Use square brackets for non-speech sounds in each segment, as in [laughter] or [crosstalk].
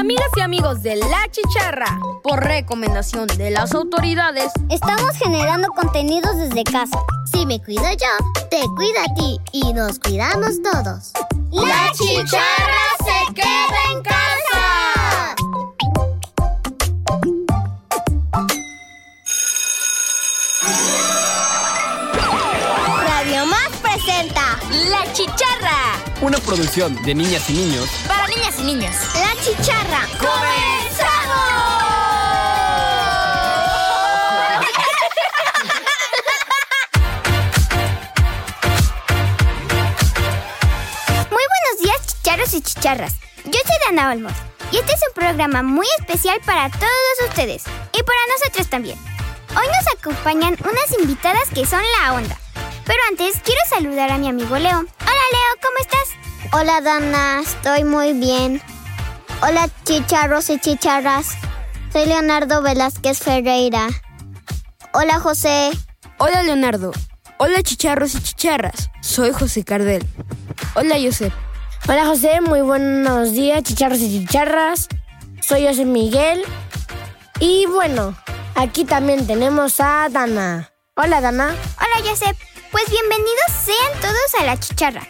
Amigas y amigos de La Chicharra, por recomendación de las autoridades, estamos generando contenidos desde casa. Si me cuido yo, te cuida a ti y nos cuidamos todos. La Chicharra se queda en casa. Una producción de niñas y niños. Para niñas y niños. La Chicharra. ¡Comenzamos! Muy buenos días, chicharros y chicharras. Yo soy Dana Olmos y este es un programa muy especial para todos ustedes y para nosotros también. Hoy nos acompañan unas invitadas que son la onda. Pero antes quiero saludar a mi amigo Leo. Hola Leo, ¿cómo estás? Hola Dana, estoy muy bien. Hola chicharros y chicharras. Soy Leonardo Velázquez Ferreira. Hola José. Hola Leonardo. Hola chicharros y chicharras. Soy José Cardel. Hola Josep. Hola José, muy buenos días chicharros y chicharras. Soy José Miguel. Y bueno, aquí también tenemos a Dana. Hola Dana. Hola Josep. Pues bienvenidos sean todos a la chicharra.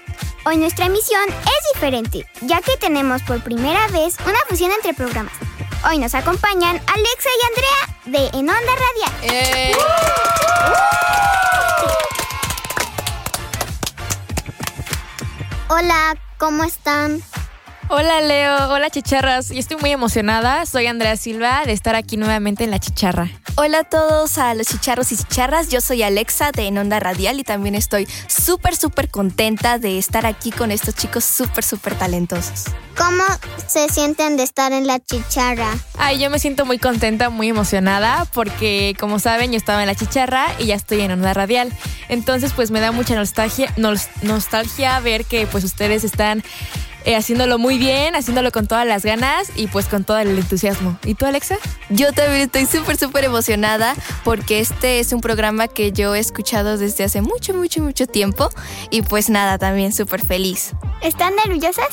Hoy nuestra emisión es diferente, ya que tenemos por primera vez una fusión entre programas. Hoy nos acompañan Alexa y Andrea de En Onda Radial. Hola, ¿cómo están? Hola Leo, hola chicharras. Yo estoy muy emocionada. Soy Andrea Silva de estar aquí nuevamente en La Chicharra. Hola a todos, a los chicharros y chicharras. Yo soy Alexa de En Onda Radial y también estoy súper, súper contenta de estar aquí con estos chicos súper, súper talentosos. ¿Cómo se sienten de estar en la chicharra? Ay, yo me siento muy contenta, muy emocionada porque como saben yo estaba en La Chicharra y ya estoy en Onda Radial. Entonces pues me da mucha nostalgia, nos- nostalgia ver que pues ustedes están eh, haciéndolo muy bien, haciéndolo con todas las ganas y pues con todo el entusiasmo. ¿Y tú Alexa? Yo también estoy súper, súper emocionada porque este es un programa que yo he escuchado desde hace mucho, mucho, mucho tiempo y pues nada, también súper feliz. ¿Están nerviosas?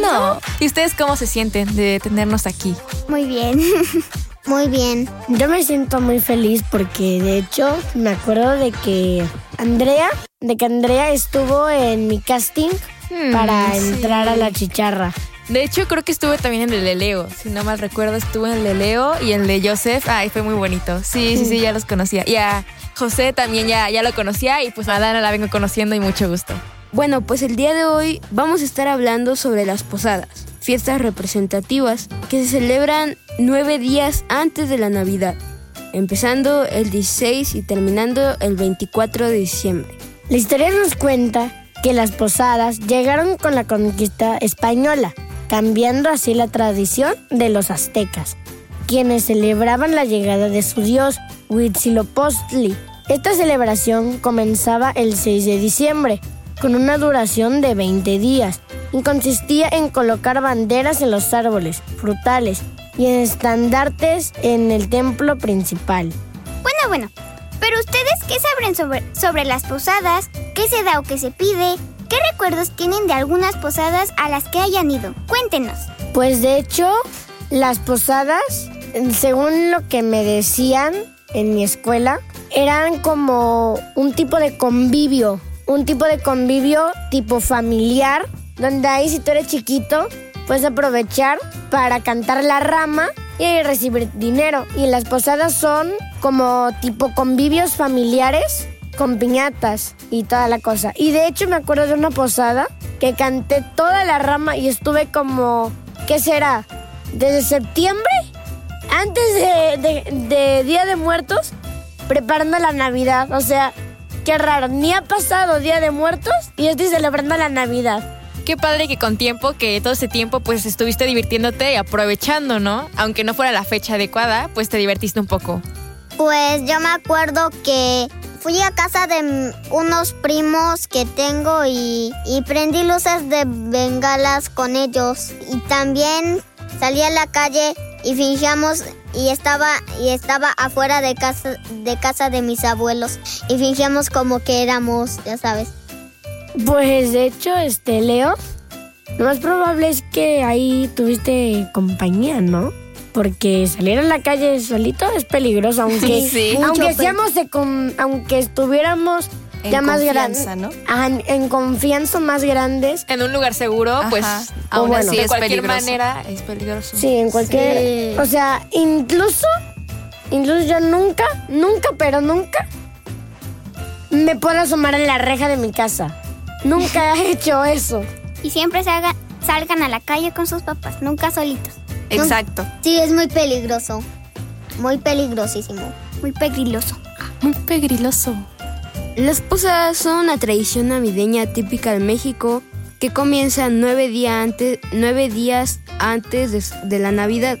No. ¿Y ustedes cómo se sienten de tenernos aquí? Muy bien. [laughs] Muy bien. Yo me siento muy feliz porque de hecho me acuerdo de que Andrea, de que Andrea estuvo en mi casting para entrar a la chicharra. De hecho, creo que estuve también en el de Leo. Si no mal recuerdo, estuve en el de Leo y el de Joseph. Ay, fue muy bonito. Sí, sí, sí, ya los conocía. Y a José también ya, ya lo conocía y pues a Dana la vengo conociendo y mucho gusto. Bueno, pues el día de hoy vamos a estar hablando sobre las posadas, fiestas representativas que se celebran nueve días antes de la Navidad, empezando el 16 y terminando el 24 de diciembre. La historia nos cuenta que las posadas llegaron con la conquista española, cambiando así la tradición de los aztecas, quienes celebraban la llegada de su dios Huitzilopochtli. Esta celebración comenzaba el 6 de diciembre, con una duración de 20 días, y consistía en colocar banderas en los árboles, frutales y en estandartes en el templo principal. Bueno, bueno. Pero ustedes, ¿qué saben sobre, sobre las posadas? ¿Qué se da o qué se pide? ¿Qué recuerdos tienen de algunas posadas a las que hayan ido? Cuéntenos. Pues de hecho, las posadas, según lo que me decían en mi escuela, eran como un tipo de convivio, un tipo de convivio tipo familiar, donde ahí si tú eres chiquito, puedes aprovechar para cantar la rama y recibir dinero. Y las posadas son como tipo convivios familiares con piñatas y toda la cosa. Y de hecho me acuerdo de una posada que canté toda la rama y estuve como, ¿qué será? Desde septiembre, antes de, de- Día de Muertos, preparando la Navidad. O sea, qué raro, ni ha pasado Día de Muertos y estoy celebrando la Navidad. Qué padre que con tiempo, que todo ese tiempo pues estuviste divirtiéndote y aprovechando, ¿no? Aunque no fuera la fecha adecuada, pues te divertiste un poco. Pues yo me acuerdo que fui a casa de unos primos que tengo y, y prendí luces de bengalas con ellos. Y también salí a la calle y fingíamos y estaba y estaba afuera de casa de casa de mis abuelos y fingíamos como que éramos, ya sabes. Pues de hecho, este Leo, lo más probable es que ahí tuviste compañía, ¿no? Porque salir a la calle solito es peligroso, aunque, Sí. aunque seamos de con- aunque estuviéramos En ya más confianza, grandes, ¿no? en confianza más grandes. En un lugar seguro, pues aún bueno. así, Sí, de es cualquier peligroso. manera es peligroso. Sí, en cualquier, Sí. o sea, incluso, incluso yo nunca, nunca, pero nunca me puedo asomar en la reja de mi casa. Nunca he hecho eso. Y siempre salga- salgan a la calle con sus papás, nunca solitos. Exacto. Sí, es muy peligroso. Muy peligrosísimo. Muy peligroso. Muy pegriloso. Las posadas son una tradición navideña típica de México que comienza nueve, día antes, nueve días antes de, de la Navidad,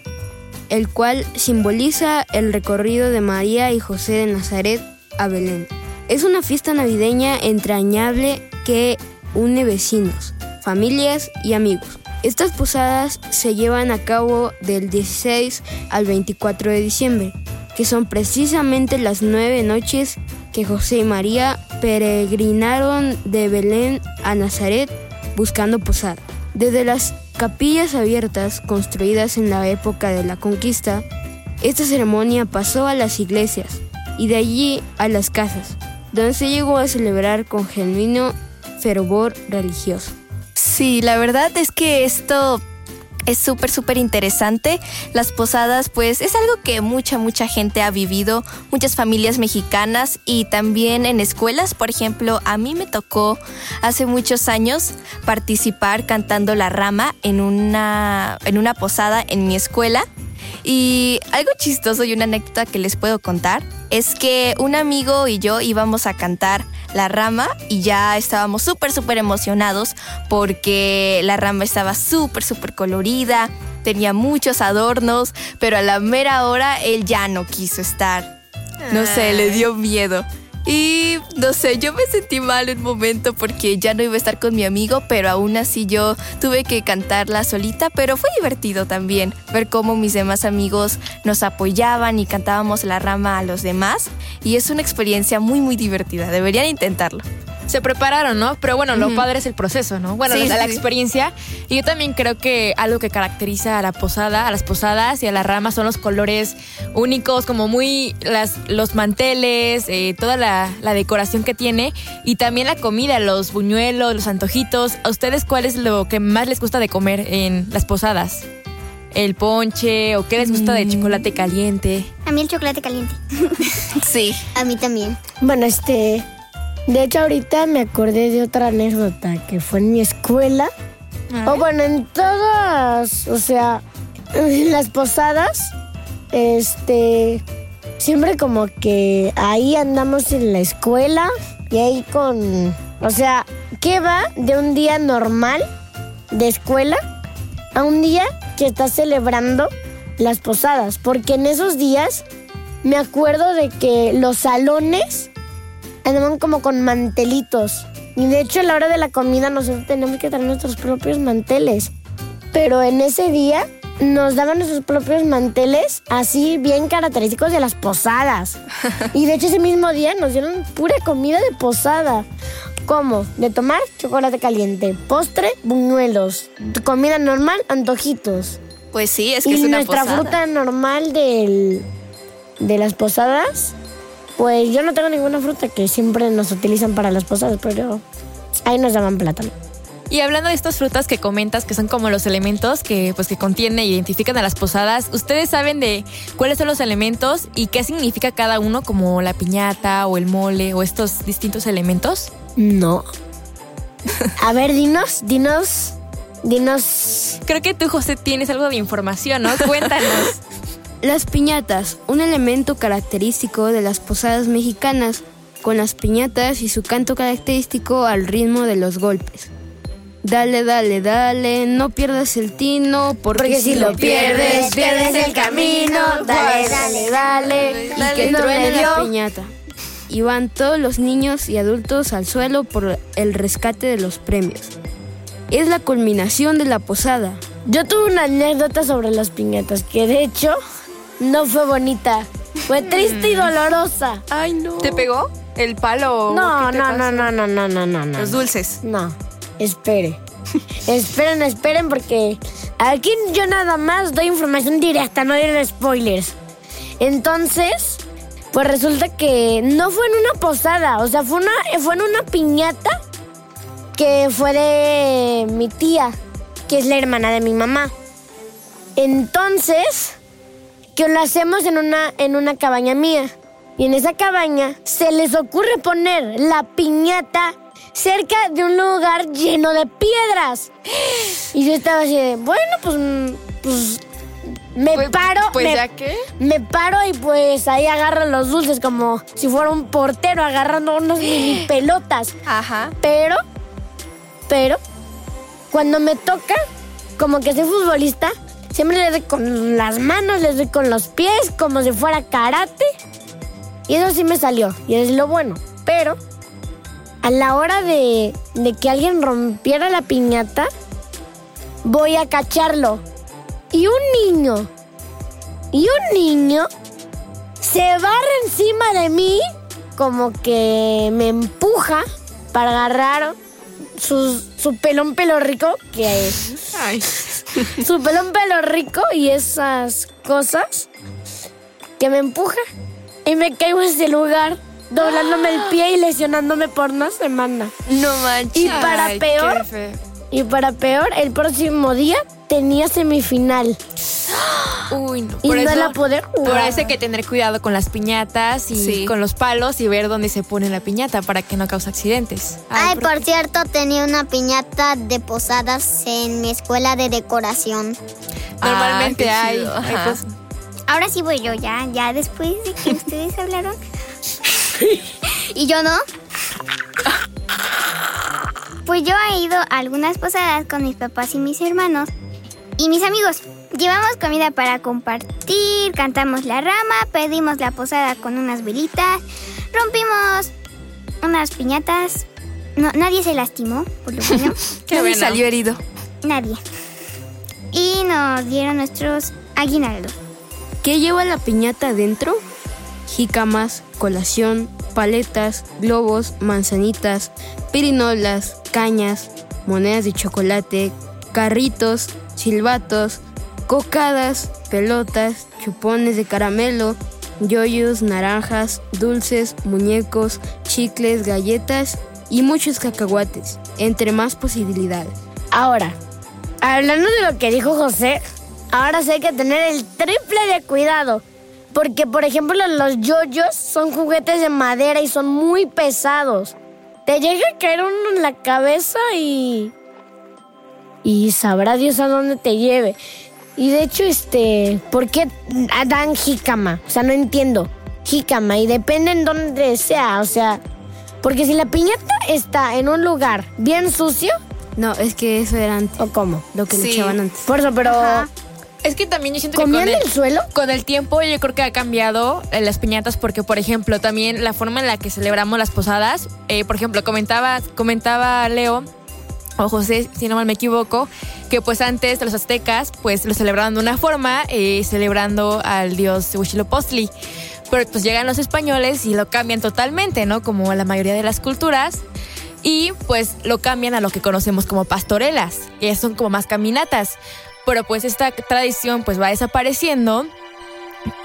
el cual simboliza el recorrido de María y José de Nazaret a Belén. Es una fiesta navideña entrañable que une vecinos, familias y amigos. Estas posadas se llevan a cabo del 16 al 24 de diciembre, que son precisamente las nueve noches que José y María peregrinaron de Belén a Nazaret buscando posada. Desde las capillas abiertas construidas en la época de la conquista, esta ceremonia pasó a las iglesias y de allí a las casas, donde se llegó a celebrar con genuino fervor religioso. Sí, la verdad es que esto es súper, súper interesante. Las posadas, pues, es algo que mucha, mucha gente ha vivido, muchas familias mexicanas y también en escuelas. Por ejemplo, a mí me tocó hace muchos años participar cantando La Rama en una, en una posada en mi escuela. Y algo chistoso y una anécdota que les puedo contar es que un amigo y yo íbamos a cantar La Rama y ya estábamos súper, súper emocionados porque la rama estaba súper, súper colorida, tenía muchos adornos, pero a la mera hora él ya no quiso estar. No sé, le dio miedo. Y no sé, yo me sentí mal un momento porque ya no iba a estar con mi amigo, pero aún así yo tuve que cantarla solita, pero fue divertido también ver cómo mis demás amigos nos apoyaban y cantábamos la rama a los demás. Y es una experiencia muy, muy divertida, deberían intentarlo. Se prepararon, ¿no? Pero bueno, lo Ujú. padre es el proceso, ¿no? Bueno, Sí, la, sí, la sí. experiencia. Y yo también creo que algo que caracteriza a la posada, a las posadas y a las ramas son los colores únicos, como muy las, los manteles, eh, toda la, la decoración que tiene y también la comida, los buñuelos, los antojitos. ¿A ustedes cuál es lo que más les gusta de comer en las posadas? ¿El ponche o qué les gusta de chocolate caliente? A mí el chocolate caliente. [laughs] Sí. A mí también. Bueno, este. De hecho, ahorita me acordé de otra anécdota que fue en mi escuela. O bueno, en todas. O sea, en las posadas. Este. Siempre como que ahí andamos en la escuela. Y ahí con. O sea, ¿qué va de un día normal de escuela a un día que estás celebrando las posadas? Porque en esos días me acuerdo de que los salones andaban como con mantelitos. Y de hecho a la hora de la comida nosotros tenemos que traer nuestros propios manteles. Pero en ese día nos daban nuestros propios manteles así bien característicos de las posadas. [laughs] Y de hecho ese mismo día nos dieron pura comida de posada. Como de tomar chocolate caliente, postre, buñuelos, comida normal, antojitos. Pues sí, es que y es una nuestra posada. fruta normal del, de las posadas, pues yo no tengo ninguna fruta que siempre nos utilizan para las posadas, pero ahí nos daban plátano. Y hablando de estas frutas que comentas, que son como los elementos que, pues, que contienen e identifican a las posadas, ¿ustedes saben de cuáles son los elementos y qué significa cada uno, como la piñata o el mole o estos distintos elementos? No. [laughs] A ver, dinos, dinos, dinos. Creo que tú, José, tienes algo de información, ¿no? Cuéntanos. [laughs] Las piñatas, un elemento característico de las posadas mexicanas, con las piñatas y su canto característico al ritmo de los golpes. Dale, dale, dale, no pierdas el tino, porque, Porque si lo pierdes, pierdes el camino. Dale, dale, dale. y que truene la piñata. Y van todos los niños y adultos al suelo por el rescate de los premios. Es la culminación de la posada. Yo tuve una anécdota sobre las piñatas que de hecho no fue bonita. Fue triste y dolorosa. Ay, no. ¿Te pegó el palo? No, no, no, no, no, no, no, no. Los dulces. No, espere. [laughs] esperen, esperen, porque aquí yo nada más doy información directa, no doy spoilers. Entonces, pues resulta que no fue en una posada, o sea, fue, una, fue en una piñata que fue de mi tía, que es la hermana de mi mamá. Entonces, que lo hacemos en una, en una cabaña mía. Y en esa cabaña se les ocurre poner la piñata cerca de un lugar lleno de piedras. Y yo estaba así de, bueno, pues, pues me Pues- paro. pues me, ya que. Me paro y pues ahí agarro los dulces como si fuera un portero agarrando unos mini [gasps] pelotas. Ajá. Pero, pero, cuando me toca, como que soy futbolista, siempre le doy con las manos, le doy con los pies, como si fuera karate. Y eso sí me salió, y es lo bueno. Pero, a la hora de, que alguien rompiera la piñata, voy a cacharlo. Y un niño, y un niño se barra encima de mí, como que me empuja para agarrar su, su pelón pelo rico, que es Ay. [laughs] su pelón pelo rico y esas cosas que me empuja y me caigo en ese lugar doblándome el [gasps] pie y lesionándome por una semana. No manches. Y para Ay, peor. Y para peor, el próximo día tenía semifinal Uy, no. y Por no eso, la poder por jugar. eso hay que tener cuidado con las piñatas y Sí. con los palos y ver dónde se pone la piñata para que no cause accidentes. Ay, ¿por por cierto, tenía una piñata de posadas en mi escuela de decoración. Normalmente Ah, qué hay, hay Ahora sí voy yo, ya, ya después de que [laughs] ustedes hablaron. [laughs] ¿Y yo no? [laughs] Pues yo he ido a algunas posadas con mis papás y mis hermanos y mis amigos. Llevamos comida para compartir, cantamos la rama, pedimos la posada con unas velitas, rompimos unas piñatas. No, nadie se lastimó, por lo bueno. [laughs] Qué Nadie bueno. salió herido. nadie. Y nos dieron nuestros aguinaldos. ¿Qué lleva la piñata adentro? Jícamas, colación, paletas, globos, manzanitas, pirinolas, cañas, monedas de chocolate, carritos, silbatos, cocadas, pelotas, chupones de caramelo, yoyos, naranjas, dulces, muñecos, chicles, galletas y muchos cacahuates, entre más posibilidades. Ahora, hablando de lo que dijo José, ahora sí hay que tener el triple de cuidado. Porque, por ejemplo, los yoyos son juguetes de madera y son muy pesados. Te llega a caer uno en la cabeza y. Y sabrá Dios a dónde te lleve. Y de hecho, este. ¿Por qué dan jícama? O sea, no entiendo. Jícama. Y depende en dónde sea. O sea. Porque si la piñata está en un lugar bien sucio, No, es que eso era antes, ¿o cómo? lo que le Sí. echaban antes. Por eso, pero. Es que también yo siento que ¿Comían con el, suelo? con el tiempo yo creo que ha cambiado eh, las piñatas porque, por ejemplo, también la forma en la que celebramos las posadas, eh, por ejemplo, comentaba, comentaba Leo o José, si no mal me equivoco, que pues antes los aztecas pues lo celebraban de una forma, eh, celebrando al dios Huitzilopochtli. Pero pues llegan los españoles y lo cambian totalmente, ¿no? Como la mayoría de las culturas. Y pues lo cambian a lo que conocemos como pastorelas, que son como más caminatas. Pero pues esta tradición pues va desapareciendo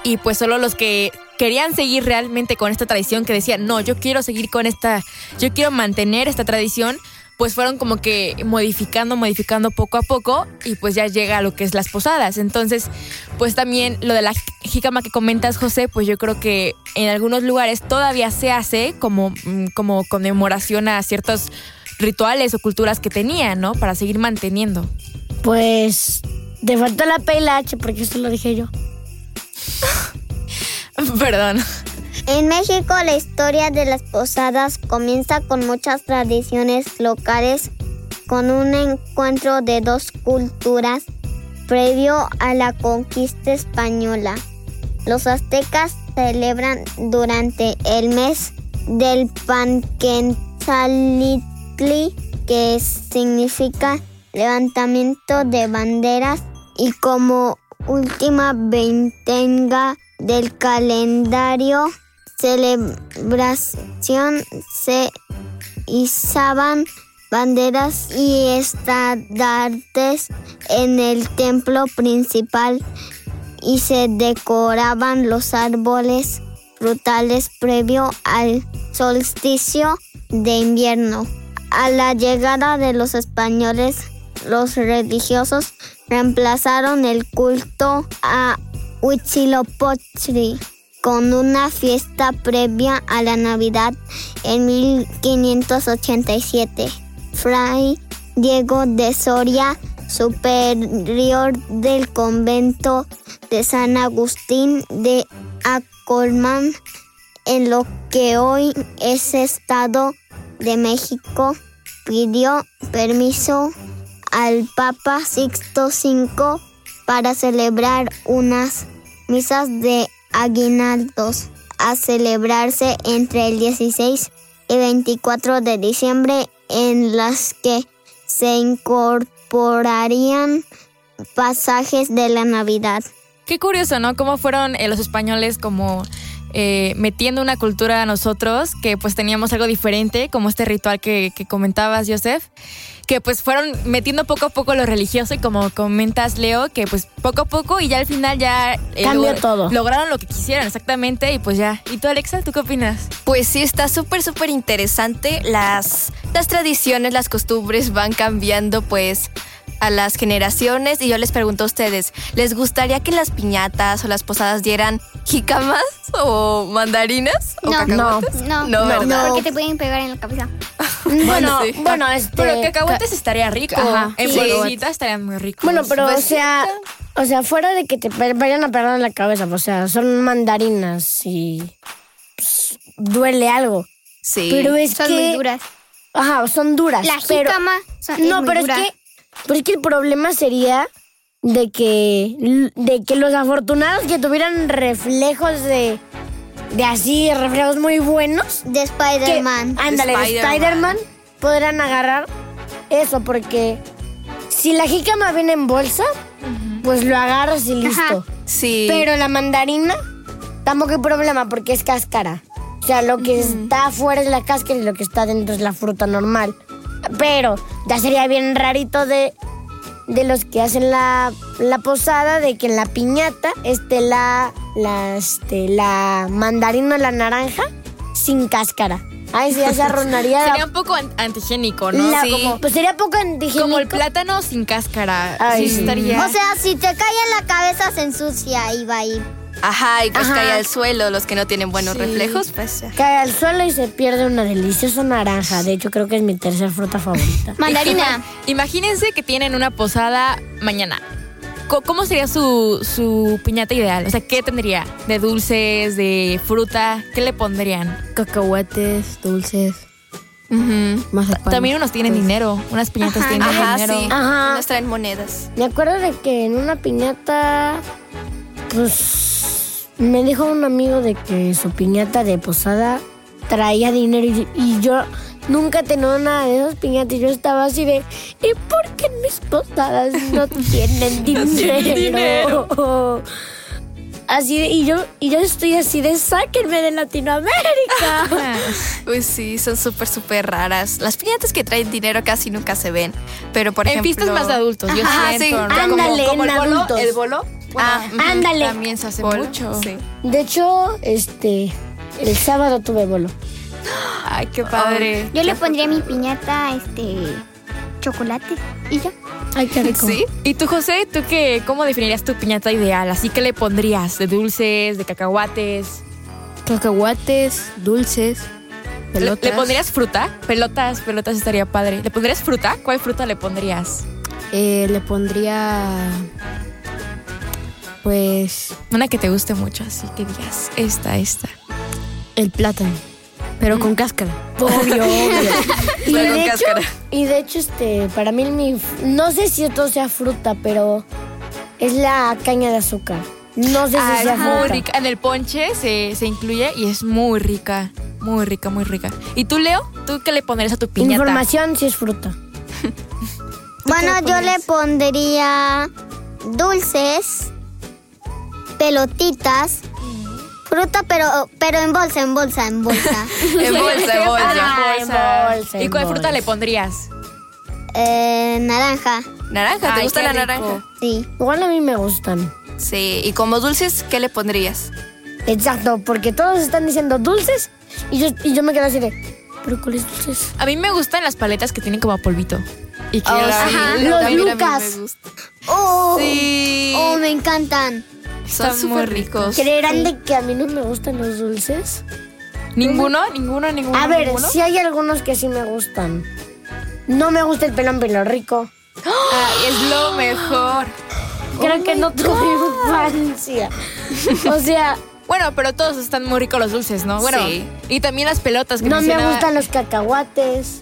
y pues solo los que querían seguir realmente con esta tradición que decían, no, yo quiero seguir con esta, yo quiero mantener esta tradición, pues fueron como que modificando, modificando poco a poco y pues ya llega a lo que es las posadas. Entonces, pues también lo de la jícama que comentas, José, pues yo creo que en algunos lugares todavía se hace como, mm, como conmemoración a ciertos rituales o culturas que tenían, ¿no? Para seguir manteniendo. Pues. Te faltó la P y la H, porque eso lo dije yo. [laughs] Perdón. En México la historia de las posadas comienza con muchas tradiciones locales, con un encuentro de dos culturas previo a la conquista española. Los aztecas celebran durante el mes del Panquentzalitli, que significa levantamiento de banderas, y como última veintenga del calendario celebración se izaban banderas y estandartes en el templo principal y se decoraban los árboles frutales previo al solsticio de invierno. A la llegada de los españoles, los religiosos reemplazaron el culto a Huitzilopochtli con una fiesta previa a la Navidad en 1587. Fray Diego de Soria, superior del convento de San Agustín de Acolman, en lo que hoy es Estado de México, pidió permiso al Papa Sixto V para celebrar unas misas de aguinaldos a celebrarse entre el 16 y 24 de diciembre en las que se incorporarían pasajes de la Navidad. Qué curioso, ¿no? Cómo fueron eh, los españoles como eh, metiendo una cultura a nosotros, que pues teníamos algo diferente, como este ritual que, que comentabas, Joseph, que pues fueron metiendo poco a poco lo religioso y como comentas, Leo, que pues poco a poco y ya al final ya... eh, Cambió todo. Lograron lo que quisieran, exactamente, y pues ya. ¿Y tú, Alexa, tú qué opinas? Pues sí, está súper, súper interesante. Las, las tradiciones, las costumbres van cambiando pues a las generaciones y yo les pregunto a ustedes, ¿les gustaría que las piñatas o las posadas dieran jícamas o mandarinas o No. No, No, ¿verdad? porque te pueden pegar en la cabeza. [laughs] Bueno, sí. bueno, este. Pero cacahuates estaría rico. Ajá, en sí. bolsitas estarían muy ricos. Bueno, pero Pues o sea, o sea, fuera de que te vayan a pegar en la cabeza, o sea, son mandarinas y pues, duele algo. Sí. Pero es Son que muy duras. Ajá, son duras. La pero, jícama son- es No, muy pero dura. es que pero es que el problema sería de que de que los afortunados que tuvieran reflejos de de así reflejos muy buenos De Spider-Man. ándale, de Spider-Man. Spider-Man podrán agarrar eso porque si la jícama viene en bolsa, pues lo agarras y listo. Sí. Pero la mandarina tampoco hay problema porque es cáscara. O sea, lo que está afuera es la cáscara y lo que está dentro es la fruta normal. Pero ya sería bien rarito de, de los que hacen la, la posada de que en la piñata esté la, la, este, la mandarina o la naranja sin cáscara. Ay, sí, ya se arruinaría. [laughs] Sería un poco an- antigénico, ¿no? la- Sí. Pues sería poco antigénico. Como el plátano sin cáscara. Ay, sí, estaría. O sea, si te cae en la cabeza se ensucia y va a ir. Ajá, y pues Ajá. cae al suelo los que no tienen buenos Sí. reflejos, pues ya. Cae al suelo y se pierde una deliciosa naranja. De hecho, creo que es mi tercera fruta favorita. [laughs] Mandarina. Imagínense que tienen una posada mañana. ¿Cómo sería su, su piñata ideal? O sea, ¿qué tendría? ¿De dulces, de fruta? ¿Qué le pondrían? Cacahuates, dulces, Ujú. mazapán. También unos tienen dinero. Unas piñatas Ajá. tienen Ajá, dinero. sí. Ajá. Nos traen monedas. Me acuerdo de que en una piñata, pues, me dijo un amigo de que su piñata de posada traía dinero y, y yo nunca tenía nada de esas piñatas y yo estaba así de, ¿y por qué mis posadas no [laughs] tienen dinero? Así de, y yo, y yo estoy así de, sáquenme de Latinoamérica. [laughs] [laughs] Pues sí, son súper, súper raras. Las piñatas que traen dinero casi nunca se ven. Pero, por en ejemplo... fiestas más de adultos, yo Ajá, siento. sí. ¿no? Ándale, como, como en el bolo, adultos. el bolo. Bueno, Ah, ándale. También se hace Bolo, mucho. sí. De hecho, este, el sábado tuve bolo. Ay, qué padre. Yo le pondría a mi piñata este chocolate y ya. Ay, qué rico. Sí. ¿Y tú, José, tú qué, cómo definirías tu piñata ideal? Así que le pondrías de dulces, de cacahuates. Cacahuates, dulces, ¿Le, pelotas. le pondrías fruta? Pelotas, pelotas estaría padre. ¿Le pondrías fruta? ¿Cuál fruta le pondrías? Eh, le pondría. Pues. Una que te guste mucho, así que digas, esta, esta. El plátano. Pero con cáscara. [laughs] Obvio, obvio. [laughs] y, Pero con de hecho, cáscara. y de hecho, este, para mí, mi, no sé si esto sea fruta, pero es la caña de azúcar. No sé si Ah, sea es muy fruta. rica. En el ponche se, se incluye y es muy rica. Muy rica, muy rica. ¿Y tú, Leo? ¿Tú qué le pondrías a tu piñata? Información si es fruta. [laughs] Bueno, yo le pondría dulces, pelotitas, fruta, pero, pero en bolsa, en bolsa, en bolsa. [laughs] En bolsa, en bolsa. Ah, en bolsa, ¿Y cuál fruta le pondrías? Eh, naranja. Naranja, ¿te Ay, gusta la rico. naranja? Sí. Igual a mí me gustan. Sí, y como dulces, ¿qué le pondrías? Exacto, porque todos están diciendo dulces y yo, y yo me quedo así de, ¿pero cuáles dulces? A mí me gustan las paletas que tienen como polvito. Y que Oh, sí, los Lucas. Oh, Sí, oh, me encantan. Son están muy súper ricos. ¿Creerán de que a mí no me gustan los dulces? ¿Ninguno? ¿Ninguno? ¿Ninguno? A ver, ninguno? sí hay algunos que sí me gustan. No me gusta el pelón pelo rico. Ay, es lo mejor. Creo que no tuve infancia. O sea, [laughs] Bueno, pero todos están muy ricos los dulces, ¿no? Bueno, Sí. y también las pelotas que no me mencionaba. gustan los cacahuates.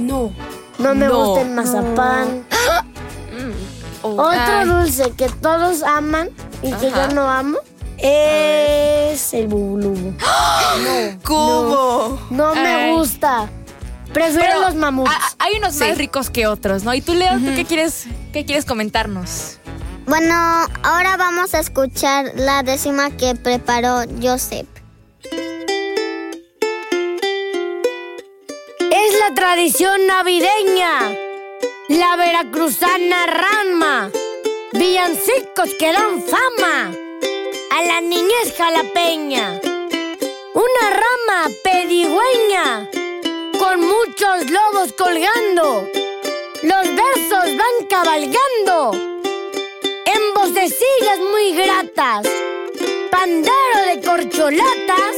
No. No me No. gusta el mazapán. [gasps] Otro Ay. dulce que todos aman y que yo no amo es el bubulubu. ¡Cubo! No me Ay. gusta. Prefiero Pero los mamuts. a- hay unos Sí. más ricos que otros, ¿no? Y tú, Leo, ¿tú qué quieres, qué quieres comentarnos? Bueno, ahora vamos a escuchar la décima que preparó Joseph. Es la tradición navideña. La veracruzana rama. Villancicos que dan fama. A la niñez jalapeña. Una rama pedigüeña. Con muchos lobos colgando. Los versos van cabalgando. En vocecillas muy gratas. Pandero de corcholatas.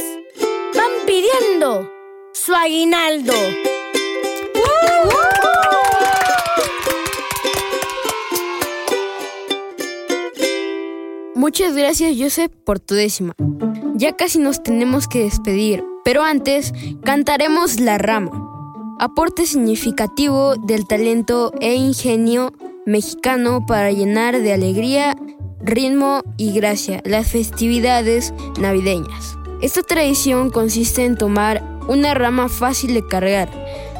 Van pidiendo su aguinaldo. Muchas gracias, Joseph, por tu décima. Ya casi nos tenemos que despedir, pero antes cantaremos La Rama, aporte significativo del talento e ingenio mexicano para llenar de alegría, ritmo y gracia las festividades navideñas. Esta tradición consiste en tomar una rama fácil de cargar.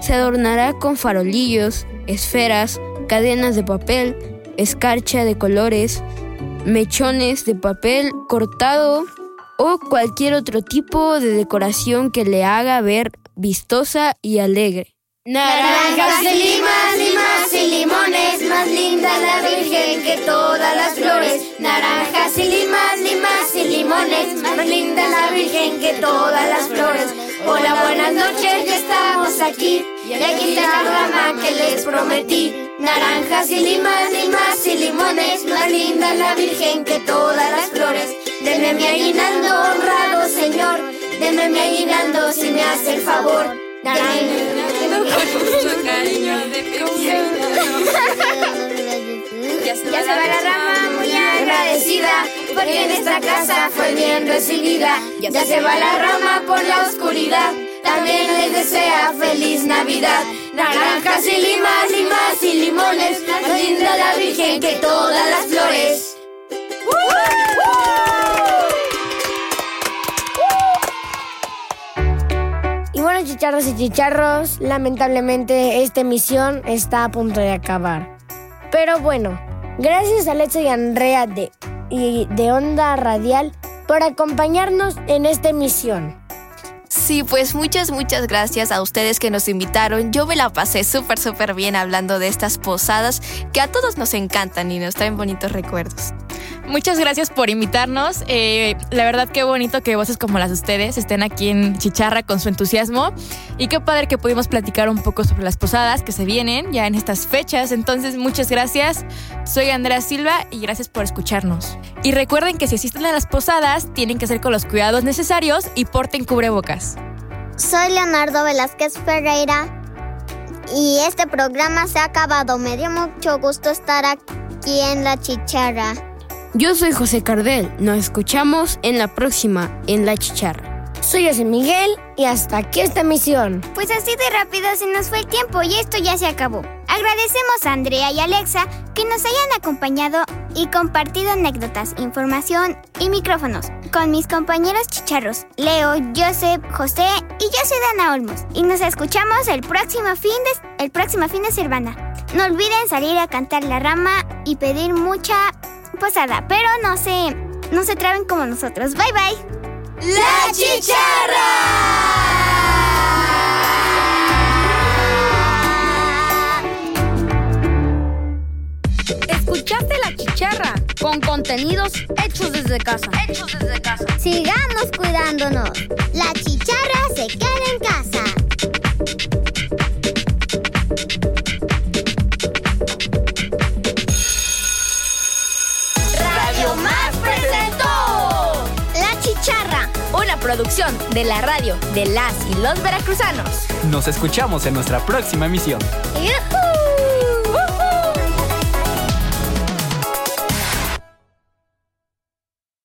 Se adornará con farolillos, esferas, cadenas de papel, escarcha de colores, mechones de papel cortado o cualquier otro tipo de decoración que le haga ver vistosa y alegre. Naranjas y limas, limas y limones, más linda la Virgen que todas las flores. Naranjas y limas, limas y limones, más linda la Virgen que todas las flores. Hola, buenas noches, ya estamos aquí. Y aquí está la rama que les prometí. Naranjas y limas, limas y limones, más linda la Virgen que todas las flores. Deme mi aguinaldo, honrado Señor, deme mi aguinaldo si me hace el favor. Ya se va la rama muy agradecida porque en esta casa fue bien recibida. Ya se va la rama por la oscuridad. También les desea feliz Navidad. Naranjas y limas, limas y limones. Más linda la Virgen que todas las flores. Y bueno, chicharros y chicharros, lamentablemente esta emisión está a punto de acabar. Pero bueno, gracias a Alexa y Andrea de, y de Onda Radial por acompañarnos en esta emisión. Sí, pues muchas, muchas gracias a ustedes que nos invitaron. Yo me la pasé súper, súper bien hablando de estas posadas que a todos nos encantan y nos traen bonitos recuerdos. Muchas gracias por invitarnos. Eh, la verdad, qué bonito que voces como las de ustedes estén aquí en Chicharra con su entusiasmo. Y qué padre que pudimos platicar un poco sobre las posadas que se vienen ya en estas fechas. Entonces, muchas gracias. Soy Andrea Silva y gracias por escucharnos. Y recuerden que si asisten a las posadas, tienen que hacer con los cuidados necesarios y porten cubrebocas. Soy Leonardo Velázquez Ferreira y este programa se ha acabado. Me dio mucho gusto estar aquí en La Chicharra. Yo soy José Cardel. Nos escuchamos en la próxima, en La Chicharra. Soy José Miguel y hasta aquí esta emisión. Pues así de rápido se nos fue el tiempo y esto ya se acabó. Agradecemos a Andrea y Alexa que nos hayan acompañado y compartido anécdotas, información y micrófonos con mis compañeros chicharros, Leo, Joseph, José y yo soy Dana Olmos. Y nos escuchamos el próximo fin de, el próximo fin de semana. No olviden salir a cantar la rama y pedir mucha posada, pero no se, no se traben como nosotros. Bye bye. La chicharra. Escuchaste la chicharra con contenidos hechos desde casa. Hechos desde casa. Sigamos cuidándonos. La chicharra se queda en casa. Producción de la radio de las y los veracruzanos. Nos escuchamos en nuestra próxima emisión. ¡Yujú!